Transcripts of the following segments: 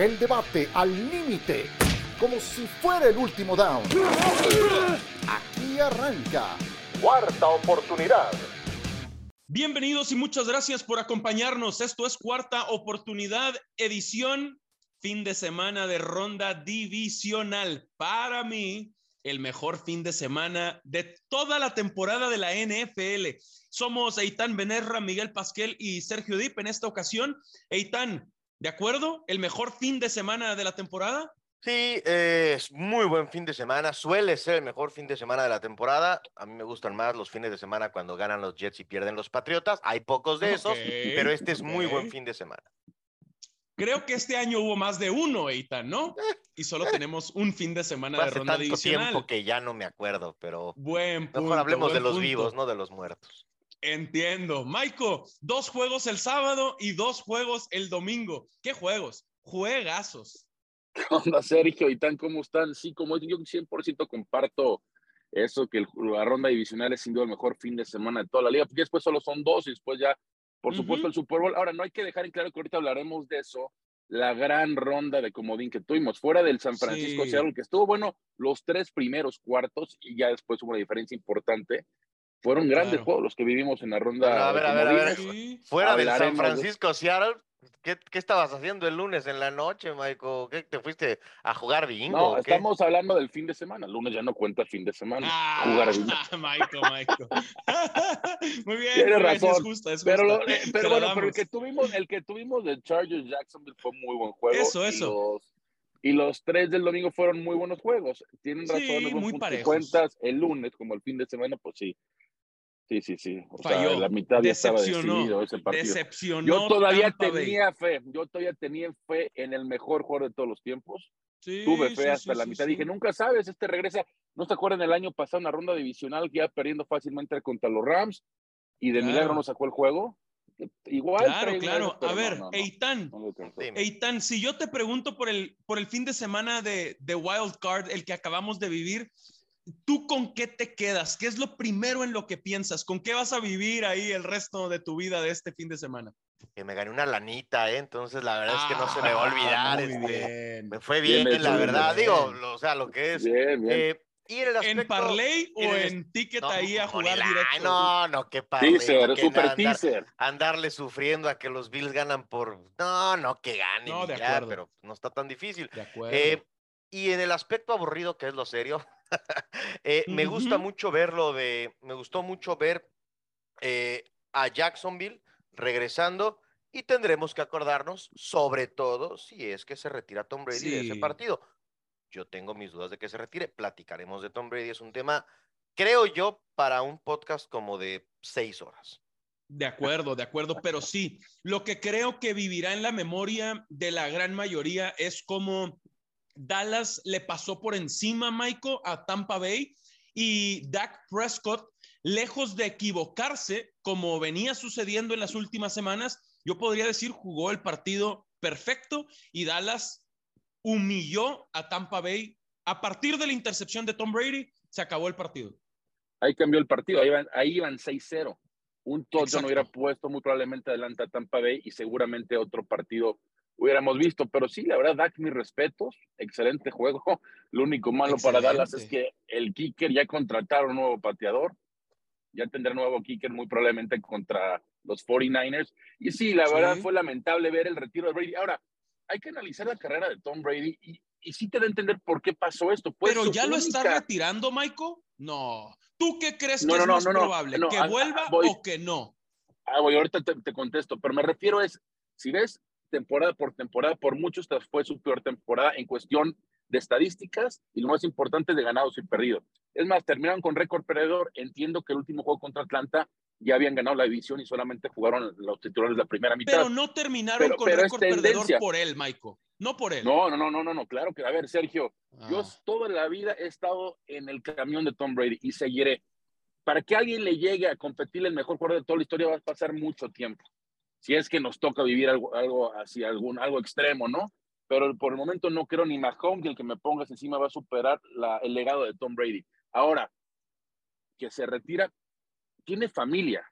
El debate al límite, como si fuera el último down. Aquí arranca. Cuarta oportunidad. Bienvenidos y muchas gracias por acompañarnos. Esto es Cuarta Oportunidad, edición fin de semana de ronda divisional. Para mí, el mejor fin de semana de toda la temporada de la NFL. Somos Eitan Benerra, Miguel Pasquel y Sergio Dip en esta ocasión. Eitan, ¿de acuerdo? ¿El mejor fin de semana de la temporada? Sí, es muy buen fin de semana. Suele ser el mejor fin de semana de la temporada. A mí me gustan más los fines de semana cuando ganan los Jets y pierden los Patriotas. Hay pocos de esos, pero este es muy buen fin de semana. Creo que este año hubo más de uno, Eitan, ¿no? Y solo tenemos un fin de semana Fue de hace ronda tanto divisional. tiempo que ya no me acuerdo, pero Buen punto. mejor hablemos de los punto. vivos, no de los muertos. Entiendo. Maiko, dos juegos el sábado y dos juegos el domingo. ¿Qué juegos? Juegazos. ¿Qué onda, Sergio? ¿Y tan cómo están? Sí, como yo 100% comparto eso, que el- la ronda divisional es sin duda el mejor fin de semana de toda la liga, porque después solo son dos y después ya, por supuesto, el Super Bowl. Ahora, no hay que dejar en claro que ahorita hablaremos de eso, la gran ronda de comodín que tuvimos, fuera del San Francisco Sí. Seattle, que estuvo bueno los tres primeros cuartos y ya después hubo una diferencia importante. Fueron grandes Claro. juegos los que vivimos en la ronda. Bueno, a de ver, a ver, a ver. Sí. Fuera del San de- Francisco, Seattle, ¿qué, qué estabas haciendo el lunes en la noche, Michael? ¿Qué, ¿Te fuiste a jugar bingo? No, o qué? estamos hablando del fin de semana. El lunes ya no cuenta fin de semana. Ah, Jugar bingo. Maiko, Maiko. muy bien. Tienes muy bien, razón, Es justa, es Pero, justa. lo- eh, pero bueno, pero el que tuvimos, el que tuvimos de Chargers Jacksonville fue muy buen juego. Eso, y eso. los- Y los, tres del domingo fueron muy buenos juegos. Tienen razón, Sí, muy de parejos. cuentas. El lunes, como el fin de semana, pues sí. Sí, sí, sí. O Falló. sea, la mitad ya estaba Decepcionó. decidido ese partido. Decepcionó. Yo todavía Tampa Bay. tenía fe, yo todavía tenía fe en el mejor jugador de todos los tiempos. Sí, Tuve fe sí, hasta sí, la sí, mitad. sí. Dije, nunca sabes, este regresa. ¿No se acuerdan el año pasado, una ronda divisional que iba perdiendo fácilmente contra los Rams y de Claro. milagro no sacó el juego? Igual. Claro, claro. A ver, no, no, Eitan, no. Eitan, si yo te pregunto por el, por el fin de semana de, de Wild Card, el que acabamos de vivir, ¿tú con qué te quedas? ¿Qué es lo primero en lo que piensas? ¿Con qué vas a vivir ahí el resto de tu vida de este fin de semana? Que me gané una lanita, ¿eh? Entonces la verdad es que no se me va a olvidar. Ah, Muy este. Me fue Bien la verdad. Digo, lo- o sea, lo que es. Bien, bien. eh, y en el ¿En aspecto. parlay o en ticket No, ahí a jugar directo? No, no, qué padre. teaser, que super andar- teaser. Andarle sufriendo a que los Bills ganan por. No, no, que ganen. No, de ya, acuerdo. pero no está tan difícil. De acuerdo. Eh, y en el aspecto aburrido, que es lo serio, eh, me gusta mucho ver lo de, me gustó mucho ver eh, a Jacksonville regresando y tendremos que acordarnos, sobre todo si es que se retira Tom Brady de ese partido. Yo tengo mis dudas de que se retire. Platicaremos de Tom Brady. Es un tema, creo yo, para un podcast como de seis horas. De acuerdo, de acuerdo, pero sí, lo que creo que vivirá en la memoria de la gran mayoría es como Dallas le pasó por encima, Michael, a Tampa Bay y Dak Prescott, lejos de equivocarse, como venía sucediendo en las últimas semanas, yo podría decir jugó el partido perfecto y Dallas humilló a Tampa Bay. A partir de la intercepción de Tom Brady, se acabó el partido. Ahí cambió el partido, ahí iban, ahí iban 6-0. Un touchdown hubiera puesto muy probablemente adelante a Tampa Bay y seguramente otro partido hubiéramos visto. Pero sí, la verdad, Dak, mis respetos. Excelente juego. Lo único malo para. Dallas es que el kicker ya contrataron un nuevo pateador. Ya tendrá nuevo kicker muy probablemente contra los 49ers. Y sí, la Sí. verdad fue lamentable ver el retiro de Brady. Ahora, hay que analizar la carrera de Tom Brady y, y sí te da a entender por qué pasó esto. Pero ya lo está retirando, Michael. No. ¿Tú qué crees No, que no, es no, más probable? no, ¿Que ah, vuelva voy. o que no? Ah, voy, ahorita te, te contesto, pero me refiero es, si ves temporada por temporada, por muchos fue su peor temporada en cuestión de estadísticas y lo más importante de ganados y perdidos. Es más, terminaron con récord perdedor. Entiendo que el último juego contra Atlanta ya habían ganado la división y solamente jugaron los titulares la primera mitad. Pero no terminaron Pero- con pero récord perdedor por él, Michael. No por él. No, no, no, no, no, no, claro que, a ver, Sergio, yo Ah. toda la vida he estado en el camión de Tom Brady y seguiré. Para que alguien le llegue a competir el mejor jugador de toda la historia va a pasar mucho tiempo. Si es que nos toca vivir algo, algo así, algún, algo extremo, ¿no? Pero por el momento no creo ni Mahomes, el que me pongas encima va a superar la- el legado de Tom Brady. Ahora, que se retira, tiene familia.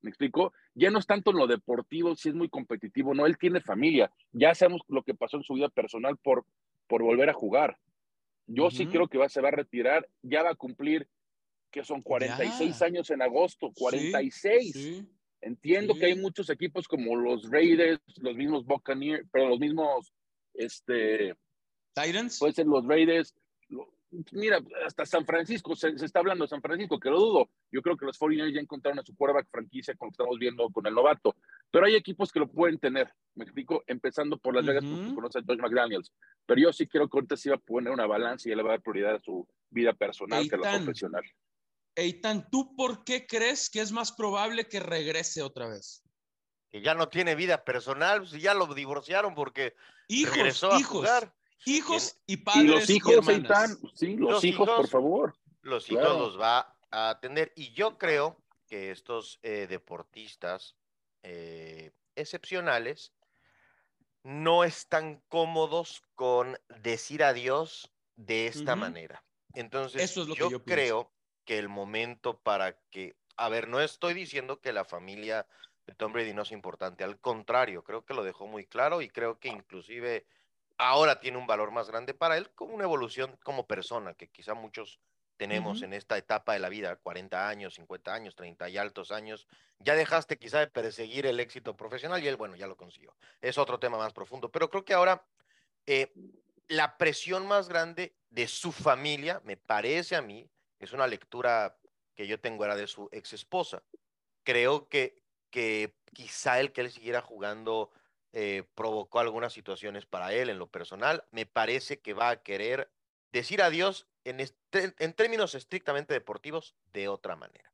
¿Me explico? Ya no es tanto en lo deportivo, si es muy competitivo, no, él tiene familia. Ya sabemos lo que pasó en su vida personal por, por volver a jugar. Yo sí creo que va, se va a retirar, ya va a cumplir, que son 46 años en agosto, 46. Entiendo que hay muchos equipos como los Raiders, los mismos Buccaneers, pero los mismos, este... Titans. Puede ser los Raiders, mira, hasta San Francisco, se, está hablando de San Francisco, que lo dudo. Yo creo que los 49 ya encontraron a su quarterback franquicia, como estamos viendo con el novato. Pero hay equipos que lo pueden tener, me explico, empezando por Las Vegas, uh porque conoce a George McDaniels. Pero yo sí creo que ahorita sí va a poner una balanza y le va a dar prioridad a su vida personal que a la profesional. Eitan, ¿tú por qué crees que es más probable que regrese otra vez? Que ya no tiene vida personal, si ya lo divorciaron porque hijos, regresó a hijos. jugar. Hijos y padres. Y los hijos, sí, los, hijos, por favor. Los hijos los va a atender. Y yo creo que estos eh, deportistas eh, excepcionales no están cómodos con decir adiós de esta manera. Entonces, Eso es lo yo, que yo creo que el momento para que, a ver, no estoy diciendo que la familia de Tom Brady no es importante, al contrario, creo que lo dejó muy claro y creo que inclusive ahora tiene un valor más grande para él como una evolución como persona, que quizá muchos tenemos en esta etapa de la vida, 40 años, 50 años, 30 y altos años, ya dejaste quizá de perseguir el éxito profesional y él, bueno, ya lo consiguió. Es otro tema más profundo, pero creo que ahora eh, la presión más grande de su familia, me parece a mí, es una lectura que yo tengo era de su ex esposa. Creo que, que quizá el que él siguiera jugando eh, provocó algunas situaciones para él en lo personal. Me parece que va a querer decir adiós en, en términos estrictamente deportivos de otra manera.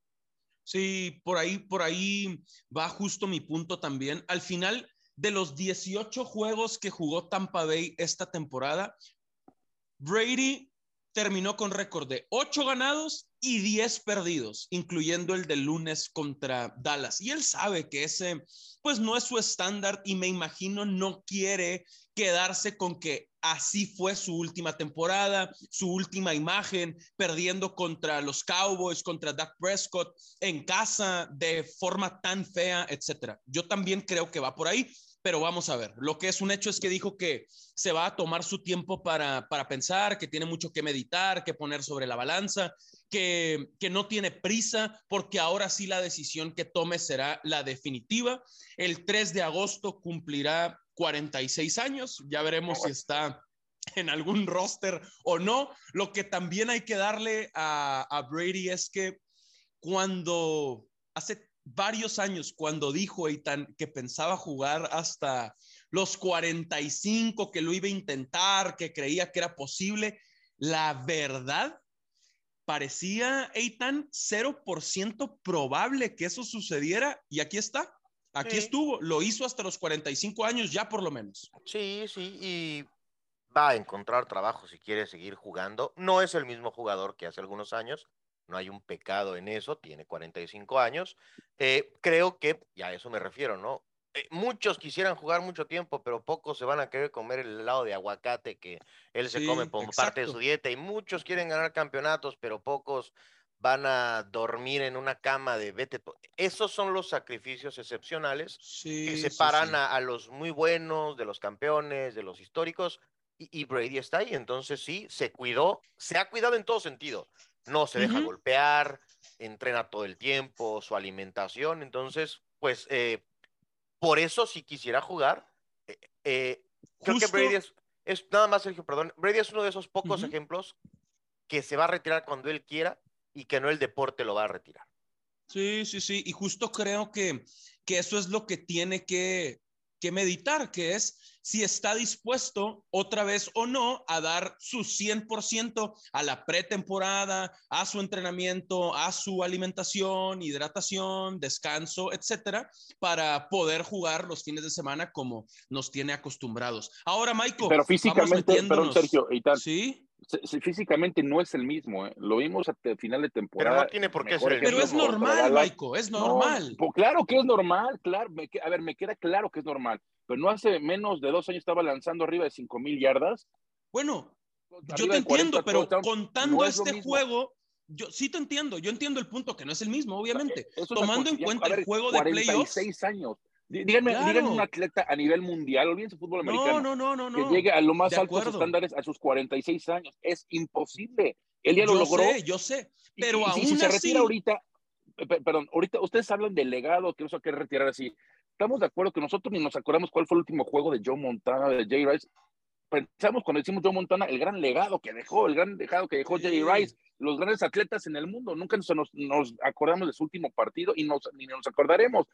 Sí, por ahí, por ahí va justo mi punto también. Al final de los 18 juegos que jugó Tampa Bay esta temporada, Brady terminó con récord de 8 ganados y 10 perdidos, incluyendo el del lunes contra Dallas. Y él sabe que ese, pues no es su estándar y me imagino no quiere quedarse con que así fue su última temporada, su última imagen, perdiendo contra los Cowboys, contra Dak Prescott en casa de forma tan fea, etcétera. Yo también creo que va por ahí pero vamos a ver. Lo que es un hecho es que dijo que se va a tomar su tiempo para, pensar, que tiene mucho que meditar, que poner sobre la balanza, que, que no tiene prisa, porque ahora sí la decisión que tome será la definitiva. El 3 de agosto cumplirá 46 años, ya veremos si está en algún roster o no. Lo que también hay que darle a, a Brady es que cuando hace varios años cuando dijo Eitan que pensaba jugar hasta los 45, que lo iba a intentar, que creía que era posible. La verdad, parecía Eitan 0% probable que eso sucediera y aquí está. Aquí estuvo, lo hizo hasta los 45 años ya por lo menos. Sí, sí, y va a encontrar trabajo si quiere seguir jugando. No es el mismo jugador que hace algunos años, no hay un pecado en eso, tiene 45 años. Eh, creo que, y a eso me refiero, ¿no? Eh, muchos quisieran jugar mucho tiempo, pero pocos se van a querer comer el helado de aguacate que él se come como parte de su dieta. Y muchos quieren ganar campeonatos, pero pocos van a dormir en una cama de vete. Esos son los sacrificios excepcionales que separan a, los muy buenos, de los campeones, de los históricos. Y, y, Brady está ahí. Entonces sí, se cuidó, se ha cuidado en todo sentido no se deja golpear, entrena todo el tiempo, su alimentación. Entonces, pues, eh, por eso si quisiera jugar, eh, eh, creo que Brady es, nada más, Sergio, perdón, Brady es uno de esos pocos ejemplos que se va a retirar cuando él quiera y que no el deporte lo va a retirar. Sí, sí, sí, y justo creo que, que eso es lo que tiene que, que meditar, que es si está dispuesto otra vez o no a dar su 100% a la pretemporada, a su entrenamiento, a su alimentación, hidratación, descanso, etcétera, para poder jugar los fines de semana como nos tiene acostumbrados. Ahora, Michael, pero físicamente, perdón, Sergio, y tal. Sí físicamente no es el mismo, ¿eh? lo vimos hasta final de temporada. Pero no tiene por qué ser el Pero es normal, Michael, es normal. pues claro que es normal, claro, a ver, me queda claro que es normal, pero no hace menos de dos años estaba lanzando arriba de cinco mil yardas. Bueno, yo te entiendo, pero contando este juego, yo sí te entiendo, yo entiendo el punto que no es el mismo, obviamente. Tomando en cuenta el juego de playoffs. años. Díganme, un atleta a nivel mundial, olvídense fútbol americano. No, no, no, no. Que llegue a lo más altos estándares a sus 46 años. Es imposible. Él ya lo logró. Yo sé, yo sé. Pero aún si, se retira ahorita, perdón, ahorita ustedes hablan de legado, que se quiere retirar así. Estamos de acuerdo que nosotros ni nos acordamos cuál fue el último juego de Joe Montana, de Jay Rice pensamos cuando decimos Joe Montana, el gran legado que dejó, el gran legado que dejó Jerry Rice, los grandes atletas en el mundo. Nunca nos, nos, acordamos de su último partido y nos, ni nos acordaremos.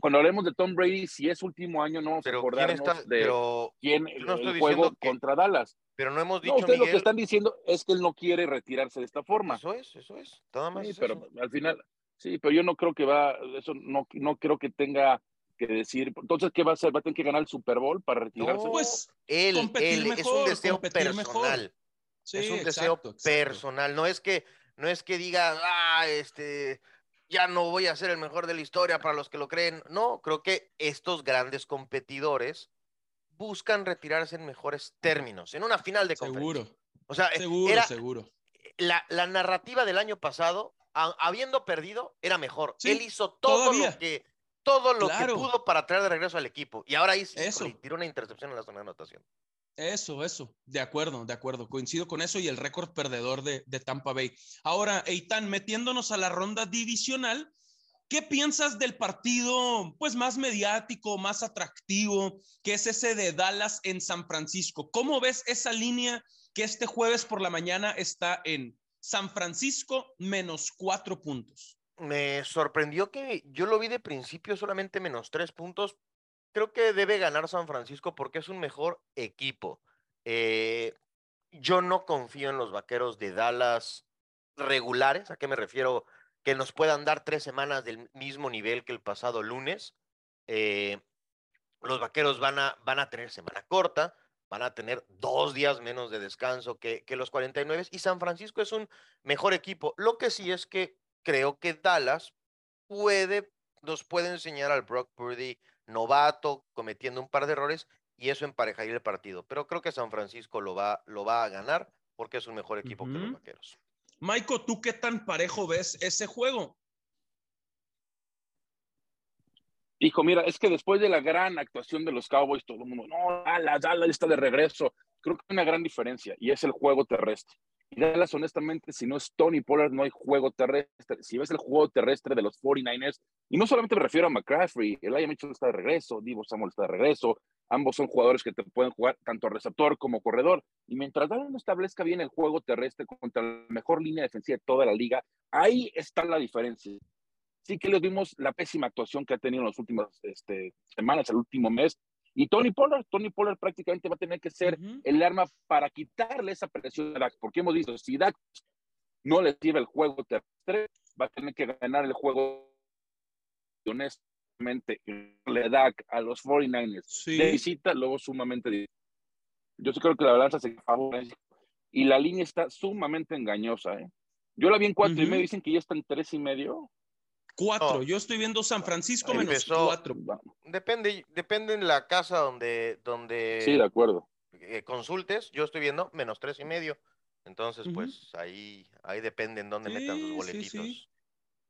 Cuando hablemos de Tom Brady, si es último año, no nos acordaremos de quién no el juego contra Dallas. Pero no hemos dicho, lo que están diciendo es que él no quiere retirarse de esta forma. Eso es, eso es. Todo más pero al final, sí, pero yo no creo que va, eso no, no creo que tenga que decir. Entonces, ¿qué va a hacer? ¿Va a tener que ganar el Super Bowl para retirarse? pues él, él es un deseo personal. es un deseo personal. No es que, no es que diga, ah, este, ya no voy a ser el mejor de la historia para los que lo creen. No, creo que estos grandes competidores buscan retirarse en mejores términos, en una final de Seguro. O sea, seguro, seguro. La, la, narrativa del año pasado, habiendo perdido, era mejor. Él hizo todo lo que todo lo que pudo para traer de regreso al equipo. Y ahora hizo, eso. tiró una intercepción en la zona de anotación. Eso, eso, de acuerdo, de acuerdo, coincido con eso y el récord perdedor de, de, Tampa Bay. Ahora, Eitan, metiéndonos a la ronda divisional, ¿qué piensas del partido pues más mediático, más atractivo, que es ese de Dallas en San Francisco? ¿Cómo ves esa línea que este jueves por la mañana está en San Francisco menos cuatro puntos? me sorprendió que yo lo vi de principio solamente menos tres puntos. Creo que debe ganar San Francisco porque es un mejor equipo. Eh, yo no confío en los vaqueros de Dallas regulares. ¿A qué me refiero? Que nos puedan dar tres semanas del mismo nivel que el pasado lunes. Eh, los vaqueros van a, van a tener semana corta, van a tener dos días menos de descanso que, que los 49 y San Francisco es un mejor equipo. Lo que sí es que creo que Dallas puede, nos puede enseñar al Brock Purdy novato, cometiendo un par de errores, y eso emparejaría el partido. Pero creo que San Francisco lo va, lo va a ganar porque es un mejor equipo que los vaqueros. Maiko, ¿tú qué tan parejo ves ese juego? Hijo, mira, es que después de la gran actuación de los Cowboys, todo el mundo, no, Dallas, Dallas está de regreso. Creo que hay una gran diferencia y es el juego terrestre. Y Dallas, honestamente, si no es Tony Pollard, no hay juego terrestre. Si ves el juego terrestre de los 49ers, y no solamente me refiero a McCaffrey, Elijah Mitchell está de regreso, Divo Samuel está de regreso, ambos son jugadores que te pueden jugar tanto receptor como corredor. Y mientras Dallas no establezca bien el juego terrestre contra la mejor línea defensiva de toda la liga, ahí está la diferencia. Sí que les vimos la pésima actuación que ha tenido en las últimas este, semanas, el último mes, y Tony Pollard, Tony Pollard prácticamente va a tener que ser el arma para quitarle esa presión a Dak, porque hemos visto, si Dak no le lleva el juego terrestre, va a tener que ganar el juego honestamente le Dak a los 49ers de visita, luego sumamente yo sí creo que la balanza se favorece. Y la línea está sumamente engañosa, ¿eh? Yo la vi en cuatro y medio, dicen que ya está en tres y medio. Cuatro. Yo estoy viendo San Francisco menos cuatro. Depende, depende en la casa donde, donde sí, de acuerdo. Eh, consultes. Yo estoy viendo menos tres y medio. Entonces, pues ahí, ahí depende en dónde metan sus boletitos.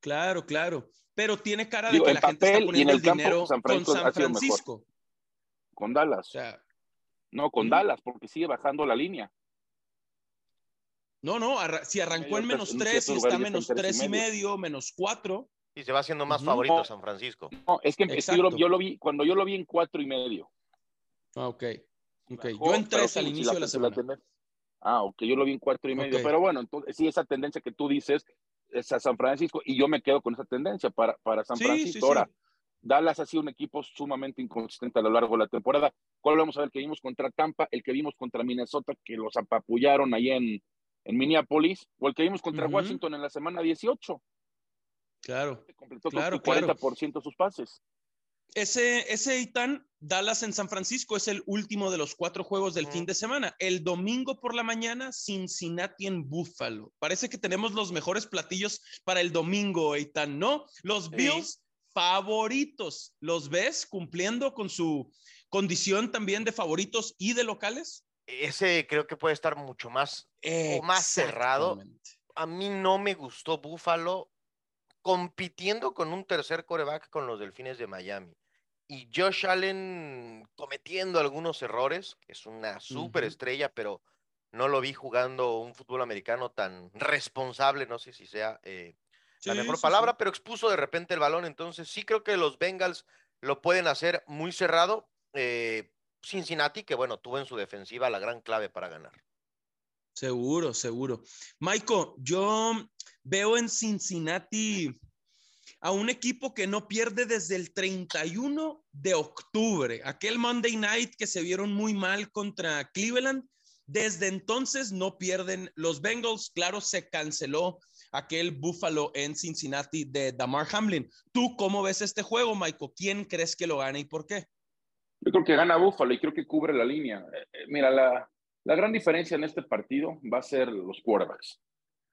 Claro, claro. Pero tiene cara de que la gente está poniendo el, dinero con San Francisco. Con Dallas. no, con Dallas, porque sigue bajando la línea. No, no, si arrancó en menos tres y está menos tres y medio, menos cuatro. Y se va haciendo más favorito San Francisco. No, es que, yo, lo, vi, cuando yo lo vi en cuatro y medio. Ah, ok. okay. Yo en tres al inicio de la semana. Ah, ok, yo lo vi en cuatro y medio. Pero bueno, entonces sí, esa tendencia que tú dices es a San Francisco y yo me quedo con esa tendencia para, para San Francisco. Ahora, Dallas ha sido un equipo sumamente inconsistente a lo largo de la temporada. ¿Cuál vamos a ver? El que vimos contra Tampa, el que vimos contra Minnesota, que los apapullaron ahí en, en Minneapolis, o el que vimos contra Washington en la semana 18. Claro. Completó claro, con 40% sus pases. Ese, ese Itán, Dallas en San Francisco, es el último de los cuatro juegos del fin de semana. El domingo por la mañana, Cincinnati en Buffalo. Parece que tenemos los mejores platillos para el domingo, Itán, ¿no? Los Bills favoritos. ¿Los ves cumpliendo con su condición también de favoritos y de locales? Ese creo que puede estar mucho más, más cerrado a mí no me gustó Buffalo compitiendo con un tercer coreback con los Delfines de Miami. Y Josh Allen cometiendo algunos errores, es una súper estrella, pero no lo vi jugando un fútbol americano tan responsable, no sé si sea eh, la mejor palabra, pero expuso de repente el balón. Entonces sí creo que los Bengals lo pueden hacer muy cerrado. Eh, Cincinnati, que bueno, tuvo en su defensiva la gran clave para ganar. Seguro, seguro. Michael, yo veo en Cincinnati a un equipo que no pierde desde el 31 de octubre, aquel Monday night que se vieron muy mal contra Cleveland. Desde entonces no pierden los Bengals. Claro, se canceló aquel Buffalo en Cincinnati de Damar Hamlin. ¿Tú cómo ves este juego, Michael? ¿Quién crees que lo gana y por qué? Yo creo que gana Buffalo y creo que cubre la línea. Eh, eh, mira, la, la gran diferencia en este partido va a ser los quarterbacks.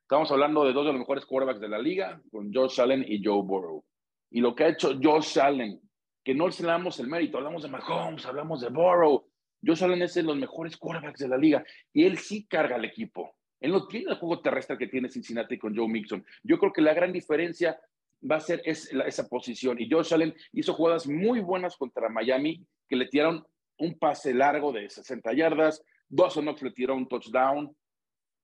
Estamos hablando de dos de los mejores quarterbacks de la liga, con Josh Allen y Joe Burrow. Y lo que ha hecho Josh Allen, que no le damos el mérito, hablamos de Mahomes, hablamos de Burrow. Josh Allen es de los mejores quarterbacks de la liga y él sí carga al equipo. Él no tiene el juego terrestre que tiene Cincinnati con Joe Mixon. Yo creo que la gran diferencia va a ser esa posición. Y Josh Allen hizo jugadas muy buenas contra Miami, que le tiraron un pase largo de 60 yardas, Dawson Knox le tiró un touchdown.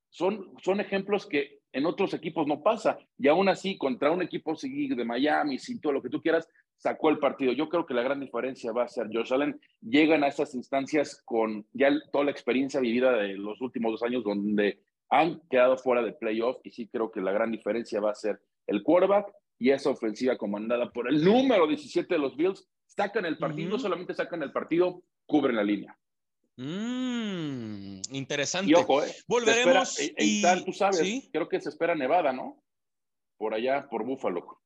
Son, son ejemplos que en otros equipos no pasa. Y aún así, contra un equipo de Miami, sin todo lo que tú quieras, sacó el partido. Yo creo que la gran diferencia va a ser Josh Allen. Llegan a esas instancias con ya toda la experiencia vivida de los últimos dos años donde han quedado fuera de playoff y sí creo que la gran diferencia va a ser el quarterback y esa ofensiva comandada por el número 17 de los Bills. Sacan el partido, no solamente sacan el partido, cubren la línea. Mmm, interesante. Y ojo, eh, Volveremos. Eh, y, tú sabes, creo que se espera Nevada, ¿no? Por allá, por Búfalo.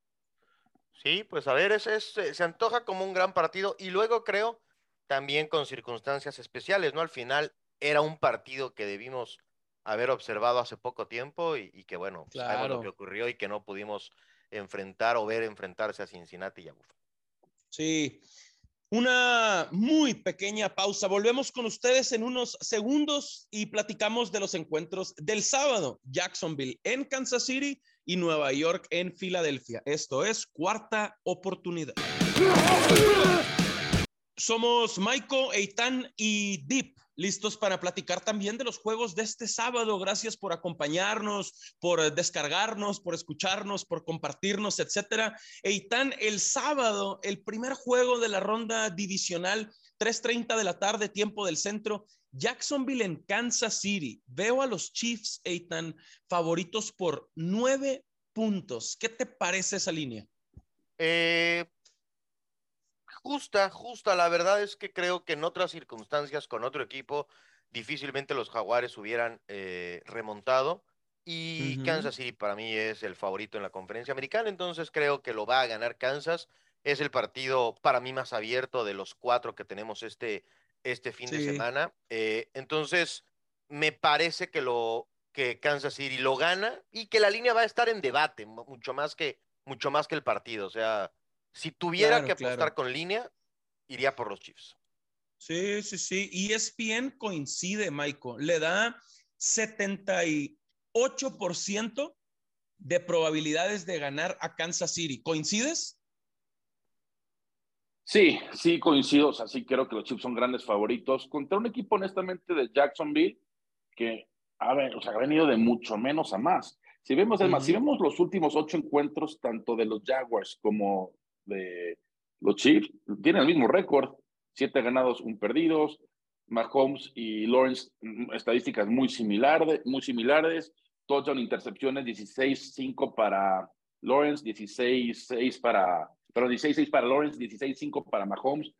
Sí, pues a ver, ese se antoja como un gran partido y luego creo también con circunstancias especiales, ¿no? Al final era un partido que debimos haber observado hace poco tiempo y, que bueno, sabemos lo que ocurrió y que no pudimos enfrentar o ver enfrentarse a Cincinnati y a Buffalo. Sí, una muy pequeña pausa. Volvemos con ustedes en unos segundos y platicamos de los encuentros del sábado. Jacksonville en Kansas City y Nueva York en Filadelfia. Esto es cuarta oportunidad. Somos Maiko, Eitan y Deep listos para platicar también de los juegos de este sábado. Gracias por acompañarnos, por descargarnos, por escucharnos, por compartirnos, etcétera. Eitan, el sábado, el primer juego de la ronda divisional, 3:30 de la tarde, tiempo del centro. Jacksonville en Kansas City. Veo a los Chiefs, Eitan, favoritos por nueve puntos. ¿Qué te parece esa línea? Eh, justa, justa. La verdad es que creo que en otras circunstancias, con otro equipo, difícilmente los Jaguares hubieran eh, remontado. Y Kansas City para mí es el favorito en la conferencia americana, entonces creo que lo va a ganar Kansas. Es el partido para mí más abierto de los cuatro que tenemos este, este fin de semana. Eh, entonces, me parece que lo que Kansas City lo gana y que la línea va a estar en debate, mucho más que, mucho más que el partido. O sea, si tuviera que apostar con línea, iría por los Chiefs. Sí, sí, sí. Y ESPN coincide, Michael. Le da 78% de probabilidades de ganar a Kansas City. ¿Coincides? Sí, sí, coincido. O sea, sí creo que los Chiefs son grandes favoritos contra un equipo, honestamente, de Jacksonville que ha, o sea, ha venido de mucho menos a más. Si vemos, además, si vemos los últimos ocho encuentros, tanto de los Jaguars como de los Chiefs, tienen el mismo récord, siete ganados, un perdidos. Mahomes y Lawrence, mm, estadísticas muy similares, muy similares. Touchdown, intercepciones, 16-5 para Lawrence, 16-6 para, pero 16-6 para Lawrence, 16-5 para Mahomes.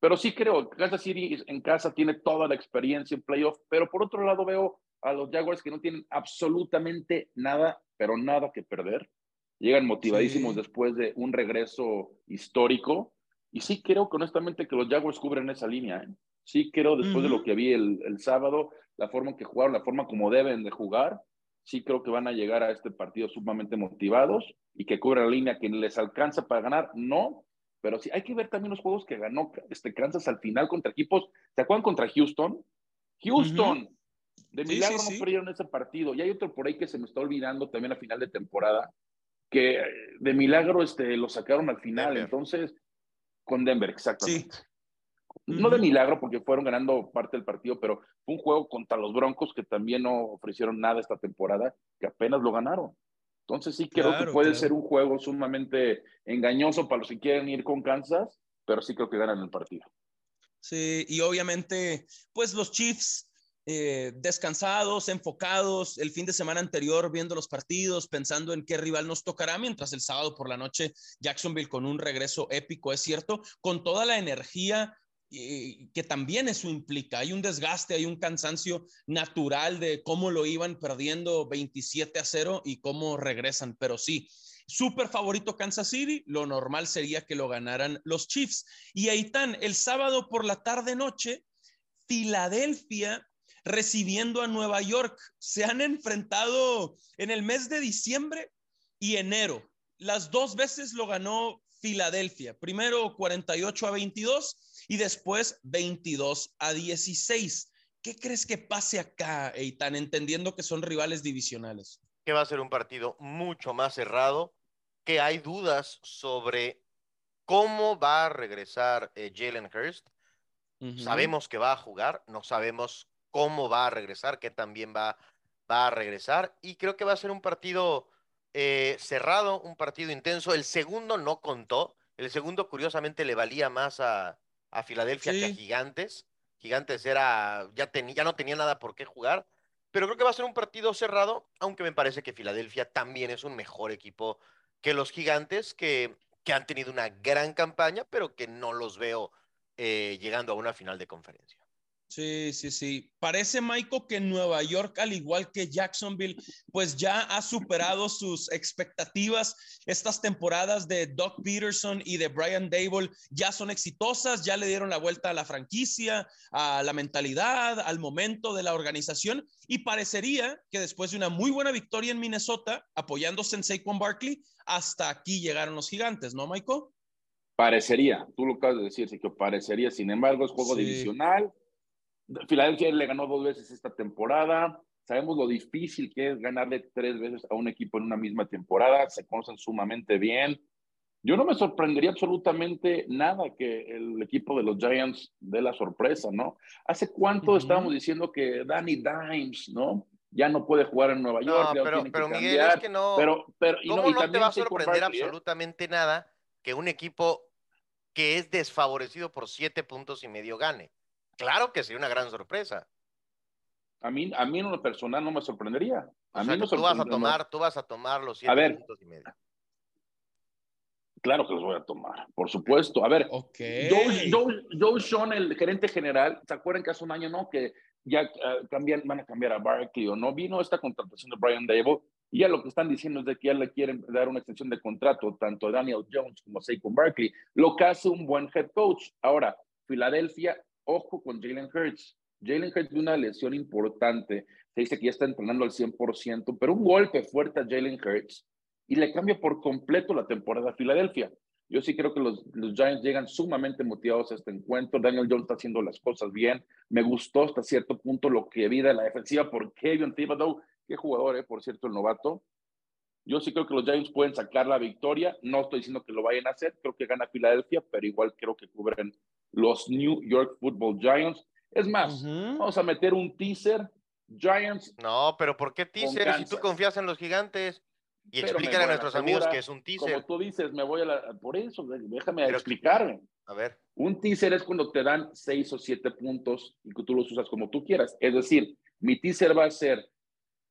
Pero sí creo, Kansas City en casa tiene toda la experiencia en playoff, pero por otro lado veo a los Jaguars que no tienen absolutamente nada, pero nada que perder. Llegan motivadísimos después de un regreso histórico. Y sí creo que honestamente que los Jaguars cubren esa línea. ¿eh? Sí creo, después de lo que vi el, el, sábado, la forma en que jugaron, la forma como deben de jugar, sí creo que van a llegar a este partido sumamente motivados y que cubren la línea que les alcanza para ganar. No, pero sí hay que ver también los juegos que ganó este Kansas al final contra equipos. ¿Se acuerdan contra Houston? Houston, De milagro no perdieron ese partido. Y hay otro por ahí que se me está olvidando también a final de temporada, que de milagro este, lo sacaron al final. Entonces, con Denver, exactamente. No de milagro, porque fueron ganando parte del partido, pero fue un juego contra los Broncos que también no ofrecieron nada esta temporada, que apenas lo ganaron. Entonces sí creo que puede ser un juego sumamente engañoso para los que quieren ir con Kansas, pero sí creo que ganan el partido. Sí, y obviamente, pues los Chiefs eh, descansados, enfocados, el fin de semana anterior viendo los partidos, pensando en qué rival nos tocará, mientras el sábado por la noche Jacksonville con un regreso épico, es cierto, con toda la energía que también eso implica. Hay un desgaste, hay un cansancio natural de cómo lo iban perdiendo 27 a 0 y cómo regresan. Pero sí, súper favorito Kansas City, lo normal sería que lo ganaran los Chiefs. Y ahí están, el sábado por la tarde noche, Filadelfia recibiendo a Nueva York. Se han enfrentado en el mes de diciembre y enero. Las dos veces lo ganó Filadelfia. Primero 48 a 22 y después 22 a 16. ¿Qué crees que pase acá, Eitan, entendiendo que son rivales divisionales? Que va a ser un partido mucho más cerrado, que hay dudas sobre cómo va a regresar eh, Jalen Hurst. Sabemos que va a jugar, no sabemos cómo va a regresar, que también va, va a regresar. Y creo que va a ser un partido eh, cerrado, un partido intenso. El segundo no contó. El segundo, curiosamente, le valía más a, a Filadelfia que a Gigantes. Gigantes era, ya, ya no tenía nada por qué jugar, pero creo que va a ser un partido cerrado, aunque me parece que Filadelfia también es un mejor equipo que los Gigantes, que, que han tenido una gran campaña, pero que no los veo eh, llegando a una final de conferencia. Sí, sí, sí. Parece, Michael, que Nueva York, al igual que Jacksonville, pues ya ha superado sus expectativas. Estas temporadas de Doc Peterson y de Brian Dable ya son exitosas, ya le dieron la vuelta a la franquicia, a la mentalidad, al momento de la organización. Y parecería que después de una muy buena victoria en Minnesota, apoyándose en Saquon Barkley, hasta aquí llegaron los gigantes, ¿no, Michael? Parecería, tú lo acabas de decir, sí que parecería. Sin embargo, es juego divisional Filadelfia le ganó dos veces esta temporada. Sabemos lo difícil que es ganarle tres veces a un equipo en una misma temporada. Se conocen sumamente bien. Yo no me sorprendería absolutamente nada que el equipo de los Giants dé la sorpresa, ¿no? ¿Hace cuánto estábamos diciendo que Danny Dimes, ¿no? Ya no puede jugar en Nueva York. No, pero, pero Miguel, es que no. Pero, pero, ¿Cómo no, te va a sorprender ¿eh? absolutamente nada que un equipo que es desfavorecido por siete puntos y medio gane? Claro que sería una gran sorpresa. A mí, a mí en lo personal no me sorprendería. A mí tú vas a tomar, tú vas a tomar los siete puntos y medio. Claro que los voy a tomar, por supuesto. A ver, okay. Joe, Sean, el gerente general, ¿se acuerdan que hace un año no? Que ya uh, cambian, van a cambiar a Barkley o no. Vino esta contratación de Brian Dable y ya lo que están diciendo es de que ya le quieren dar una extensión de contrato tanto a Daniel Jones como a Saquon Barkley, lo que hace un buen head coach. Ahora, Filadelfia Ojo con Jalen Hurts. Jalen Hurts de una lesión importante. Se dice que ya está entrenando al 100%, pero un golpe fuerte a Jalen Hurts y le cambia por completo la temporada a Filadelfia. Yo sí creo que los, los, Giants llegan sumamente motivados a este encuentro. Daniel Jones está haciendo las cosas bien. Me gustó hasta cierto punto lo que vi de la defensiva por Kevin Thibodeau. Qué jugador, eh, por cierto, el novato. Yo sí creo que los Giants pueden sacar la victoria. No estoy diciendo que lo vayan a hacer. Creo que gana Filadelfia, pero igual creo que cubren los New York Football Giants. Es más, vamos a meter un teaser. Giants. No, pero ¿por qué teaser si tú confías en los gigantes? Y explícale a nuestros amigos que es un teaser. Como tú dices, me voy a la. Por eso, déjame explicarme. A ver. Un teaser es cuando te dan seis o siete puntos y que tú los usas como tú quieras. Es decir, mi teaser va a ser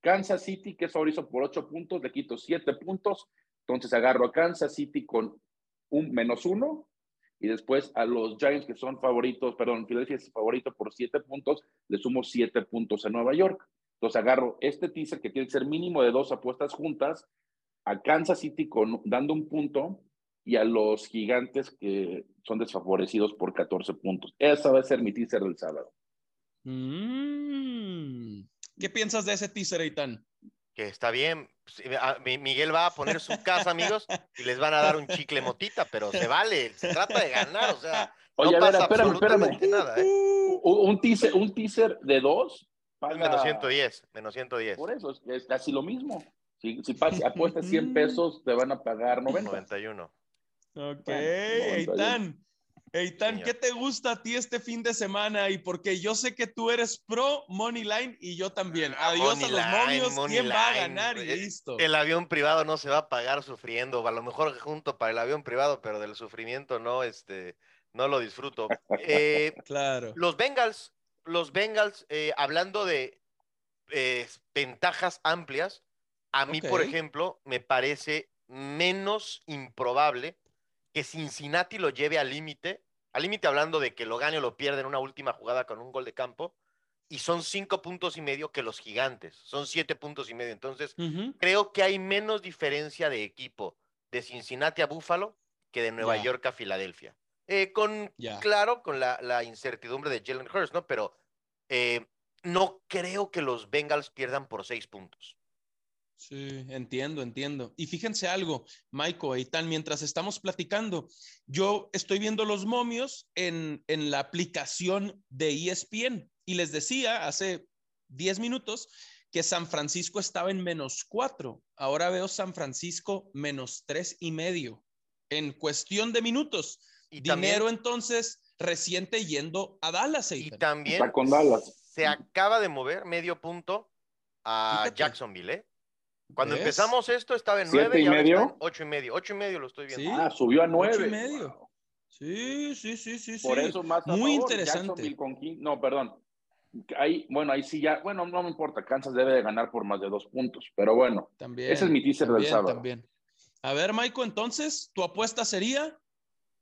Kansas City, que es favorito por ocho puntos, le quito siete puntos. Entonces agarro a Kansas City con un menos uno y después a los Giants que son favoritos, perdón, Philadelphia es favorito por siete puntos, le sumo siete puntos a Nueva York. Entonces agarro este teaser que tiene que ser mínimo de dos apuestas juntas, a Kansas City con, dando un punto y a los gigantes que son desfavorecidos por 14 puntos. Esa va a ser mi teaser del sábado. Mm. ¿Qué piensas de ese teaser, Eitan? que está bien. Ah, Miguel va a poner su casa, amigos, y les van a dar un chicle motita, pero se vale, se trata de ganar, o sea, Oye, no a ver, espérame, espérame. Nada, ¿eh? un, teaser, un teaser de dos, Menos 110, menos 110. Por eso, es, casi lo mismo. Si, si apuestas 100 pesos, te van a pagar 90. 91. Ok, Eitan. Eitan, ¿qué te gusta a ti este fin de semana? Y porque yo sé que tú eres pro Money Line y yo también. Ah, Adiós a los momios. ¿Quién va a ganar? Y listo. El avión privado no se va a pagar sufriendo. A lo mejor junto para el avión privado, pero del sufrimiento no, este, no lo disfruto. Eh, claro. Los Bengals, los Bengals, eh, hablando de eh, ventajas amplias, a mí, por ejemplo, me parece menos improbable que Cincinnati lo lleve al límite, al límite hablando de que lo gane o lo pierde en una última jugada con un gol de campo, y son cinco puntos y medio que los gigantes, son siete puntos y medio. Entonces, creo que hay menos diferencia de equipo de Cincinnati a Buffalo que de Nueva York a Filadelfia. Eh, con, claro, con la, incertidumbre de Jalen Hurst, ¿no? Pero eh, no creo que los Bengals pierdan por seis puntos. Sí, entiendo, entiendo. Y fíjense algo, Michael, y tal, mientras estamos platicando, yo estoy viendo los momios en, en la aplicación de ESPN y les decía hace 10 minutos que San Francisco estaba en menos cuatro. Ahora veo San Francisco menos tres y medio en cuestión de minutos. Y Dinero entonces reciente yendo a Dallas. Y también con Dallas. se acaba de mover medio punto a Jacksonville, ¿eh? Cuando empezamos esto estaba en nueve y, medio? ocho y medio. Ocho y medio lo estoy viendo. Ah, subió a nueve. Ocho y medio. Sí, sí, sí, sí. Por eso más Muy interesante. no, perdón. Ahí, bueno, ahí sí ya, bueno, no me importa. Kansas debe de ganar por más de dos puntos, pero bueno. También. Ese es mi teaser del sábado. También. A ver, Maiko, entonces, ¿tu apuesta sería?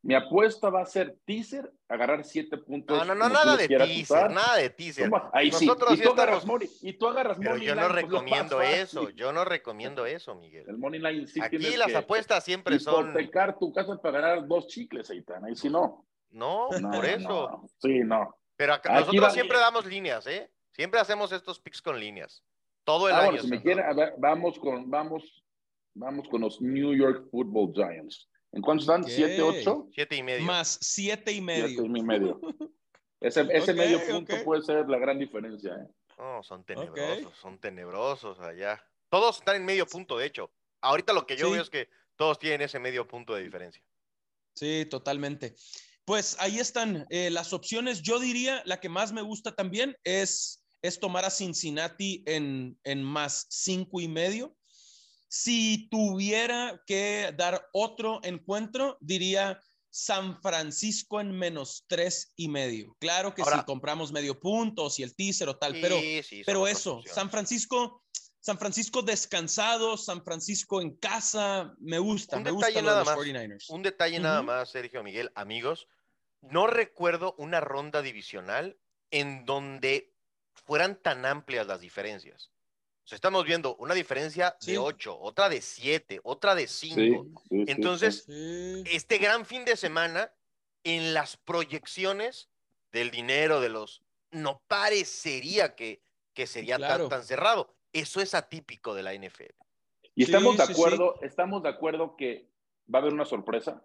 Mi apuesta va a ser teaser, agarrar siete puntos. No, no, no, nada de teaser, nada de teaser. Ahí Nosotros sí. Y tú, agarras money, y tú agarras Pero yo no pues, recomiendo eso, yo no recomiendo eso, Miguel. El money line sí Aquí las apuestas siempre son. Hipotecar tu casa para ganar dos chicles, Eitan, ahí sí no. No, por eso. Sí, no. Pero nosotros siempre damos líneas, ¿eh? Siempre hacemos estos picks con líneas. Todo el ah, año. si me quieren, a ver, vamos con, vamos, vamos con los New York Football Giants. ¿En cuántos están? ¿Siete, ocho? Siete y medio. Más siete y medio. Siete y medio. Ese, ese medio punto puede ser la gran diferencia. ¿eh? No, son tenebrosos, son tenebrosos allá. Todos están en medio punto, de hecho. Ahorita lo que yo veo es que todos tienen ese medio punto de diferencia. Sí, totalmente. Pues ahí están eh, las opciones. Yo diría, la que más me gusta también es, es tomar a Cincinnati en, en más cinco y medio. Si tuviera que dar otro encuentro, diría San Francisco en menos tres y medio. Claro que si compramos medio punto, si el teaser o tal, pero, pero eso, San Francisco, San Francisco descansado, San Francisco en casa, me gusta, me gusta lo de los 49ers. Un detalle nada más, Sergio Miguel, amigos, no recuerdo una ronda divisional en donde fueran tan amplias las diferencias estamos viendo una diferencia de 8, otra de 7, otra de 5. Entonces, este gran fin de semana, en las proyecciones del dinero de los, no parecería que, que sería tan, tan cerrado. Eso es atípico de la NFL. Y estamos de acuerdo, estamos de acuerdo que va a haber una sorpresa.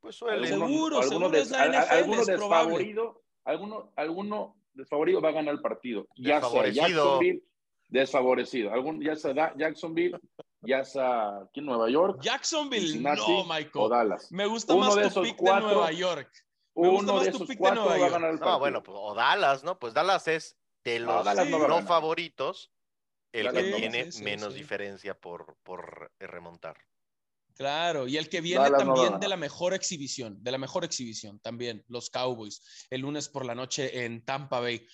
Pues suele. Seguro, seguro es la NFL, alguno desfavorido, alguno, alguno desfavorido va a ganar el partido. Ya sea Jacksonville, desfavorecido. Algún, ya sea Jacksonville, ya sea aquí en Nueva York. Jacksonville, no, Michael. O Dallas. Me gusta uno más de tu pick de Nueva York. Me gusta más tu pick de Nueva York. No, bueno, pues, o Dallas, ¿no? Pues Dallas es de los no, favoritos el que tiene menos diferencia por, por remontar. Claro, y el que viene también de la mejor exhibición, de la mejor exhibición también, los Cowboys, el lunes por la noche en Tampa Bay.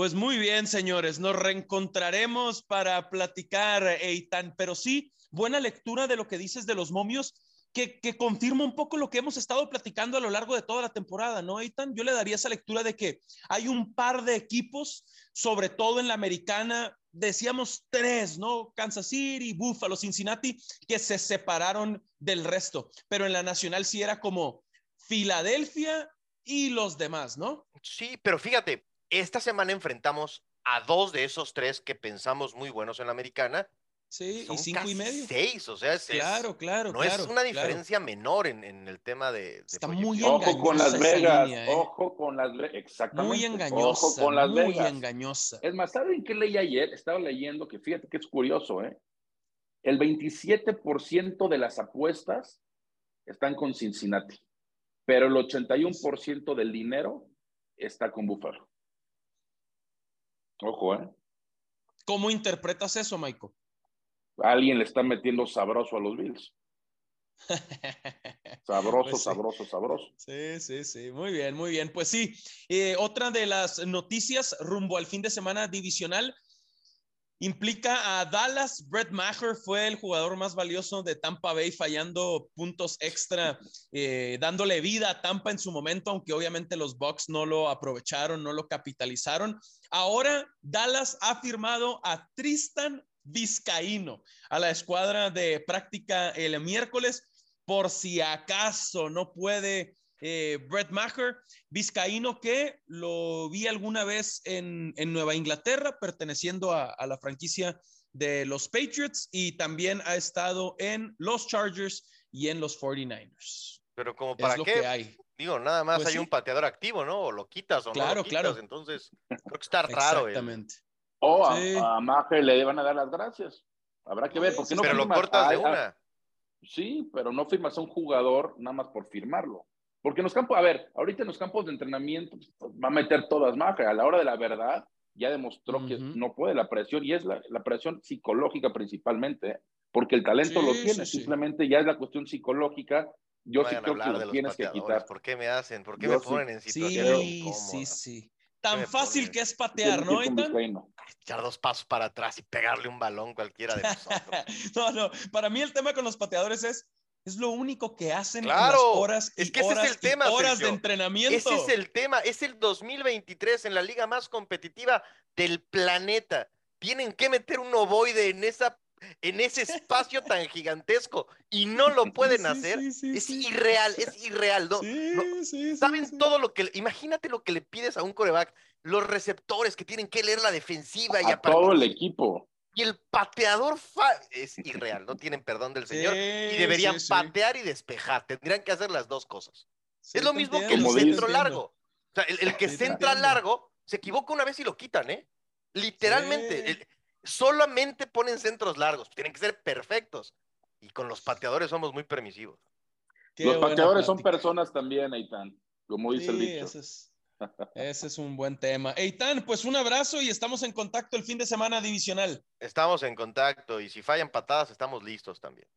Pues muy bien, señores, nos reencontraremos para platicar, Eitan, pero sí, buena lectura de lo que dices de los momios, que, que, confirma un poco lo que hemos estado platicando a lo largo de toda la temporada, ¿no, Eitan? Yo le daría esa lectura de que hay un par de equipos, sobre todo en la americana, decíamos tres, ¿no? Kansas City, Buffalo, Cincinnati, que se separaron del resto, pero en la nacional sí era como Filadelfia y los demás, ¿no? Sí, pero fíjate, esta semana enfrentamos a dos de esos tres que pensamos muy buenos en la americana Sí, y cinco y medio. Seis, o sea, es, claro, claro. No es una diferencia menor en, en, el tema de. Está muy Ojo con Las Vegas, ¿eh? ojo con Las Vegas, exactamente. Muy engañosa. Ojo con Las muy engañosa. Es más, ¿saben qué leí ayer? Estaba leyendo que fíjate que es curioso, ¿eh? El 27% de las apuestas están con Cincinnati, pero el 81% del dinero está con Buffalo. Ojo, ¿eh? ¿Cómo interpretas eso, Michael? alguien le está metiendo sabroso a los Bills. Sabroso, pues sabroso, sabroso. Sí, sí, sí. Muy bien, muy bien. Pues sí, eh, otra de las noticias rumbo al fin de semana divisional implica a Dallas. Brett Maher fue el jugador más valioso de Tampa Bay, fallando puntos extra, eh, dándole vida a Tampa en su momento, aunque obviamente los Bucks no lo aprovecharon, no lo capitalizaron. Ahora Dallas ha firmado a Tristan Vizcaíno a la escuadra de práctica el miércoles, por si acaso no puede eh, Brett Maher, Vizcaíno que lo vi alguna vez en, Nueva Inglaterra, perteneciendo a, la franquicia de los Patriots y también ha estado en los Chargers y en los 49ers. Pero como para qué, hay. digo, nada más pues hay un pateador activo, ¿no? O lo quitas o no lo quitas, claro. entonces creo que está raro. Exactamente. O a, Maje le van a dar las gracias. Habrá que ver. Porque no pero lo cortas de una. sí, pero no firmas a un jugador nada más por firmarlo. Porque en los campos, a ver, ahorita en los campos de entrenamiento pues, va a meter todas Maje. A la hora de la verdad, ya demostró que no puede la presión y es la, presión psicológica principalmente, ¿eh? porque el talento lo tiene, simplemente ya es la cuestión psicológica. Yo sí creo que lo tienes que quitar. ¿Por qué me hacen? ¿Por qué me ponen en situación Sí, sí, sí. Tan fácil que es patear, ¿no, Echar dos pasos para atrás y pegarle un balón cualquiera de nosotros. no, no, para mí el tema con los pateadores es es lo único que hacen claro, las horas y es que horas, es el tema, horas de entrenamiento. Ese es el tema, es el 2023 en la liga más competitiva del planeta. Tienen que meter un ovoide en esa en ese espacio tan gigantesco y no lo pueden hacer, es irreal, es irreal. ¿no? Saben todo lo que, imagínate lo que le pides a un coreback, los receptores que tienen que leer la defensiva y a todo el equipo. Y el pateador es irreal, no tienen perdón del señor y deberían patear y despejar, tendrían que hacer las dos cosas. es lo mismo que el centro largo. O sea, el, que centra largo se equivoca una vez y lo quitan, ¿eh? Literalmente solamente ponen centros largos, tienen que ser perfectos. Y con los pateadores somos muy permisivos. los pateadores son personas también, Eitan, como dice el dicho. Ese es, un buen tema. Eitan, pues un abrazo y estamos en contacto el fin de semana divisional. Estamos en contacto y si fallan patadas, estamos listos también.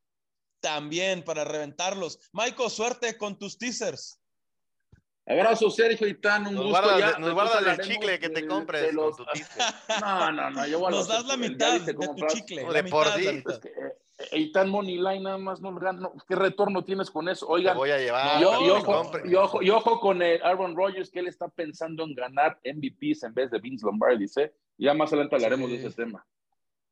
También para reventarlos. Michael, suerte con tus teasers. Abrazo, Sergio y Tan, un nos gusto. Guarda, nos guarda el chicle que te compres con tu No, no, no, yo Nos das la mitad de tu chicle. De por Eitan Money Line nada más no, ¿qué retorno tienes con eso? Oigan, voy a llevar. Y, ojo, y, ojo, y ojo, con el Aaron Rodgers que él está pensando en ganar MVPs en vez de Vince Lombardi, ¿eh? Ya más adelante hablaremos de ese tema.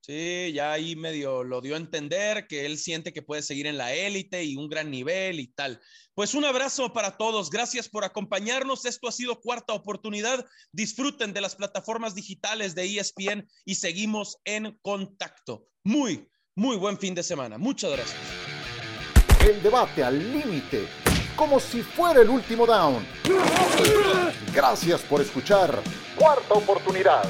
Sí, ya ahí medio lo dio a entender que él siente que puede seguir en la élite y un gran nivel y tal. Pues un abrazo para todos. Gracias por acompañarnos. Esto ha sido cuarta oportunidad. Disfruten de las plataformas digitales de ESPN y seguimos en contacto. Muy, muy buen fin de semana. Muchas gracias. El debate al límite, como si fuera el último down. Gracias por escuchar. Cuarta oportunidad.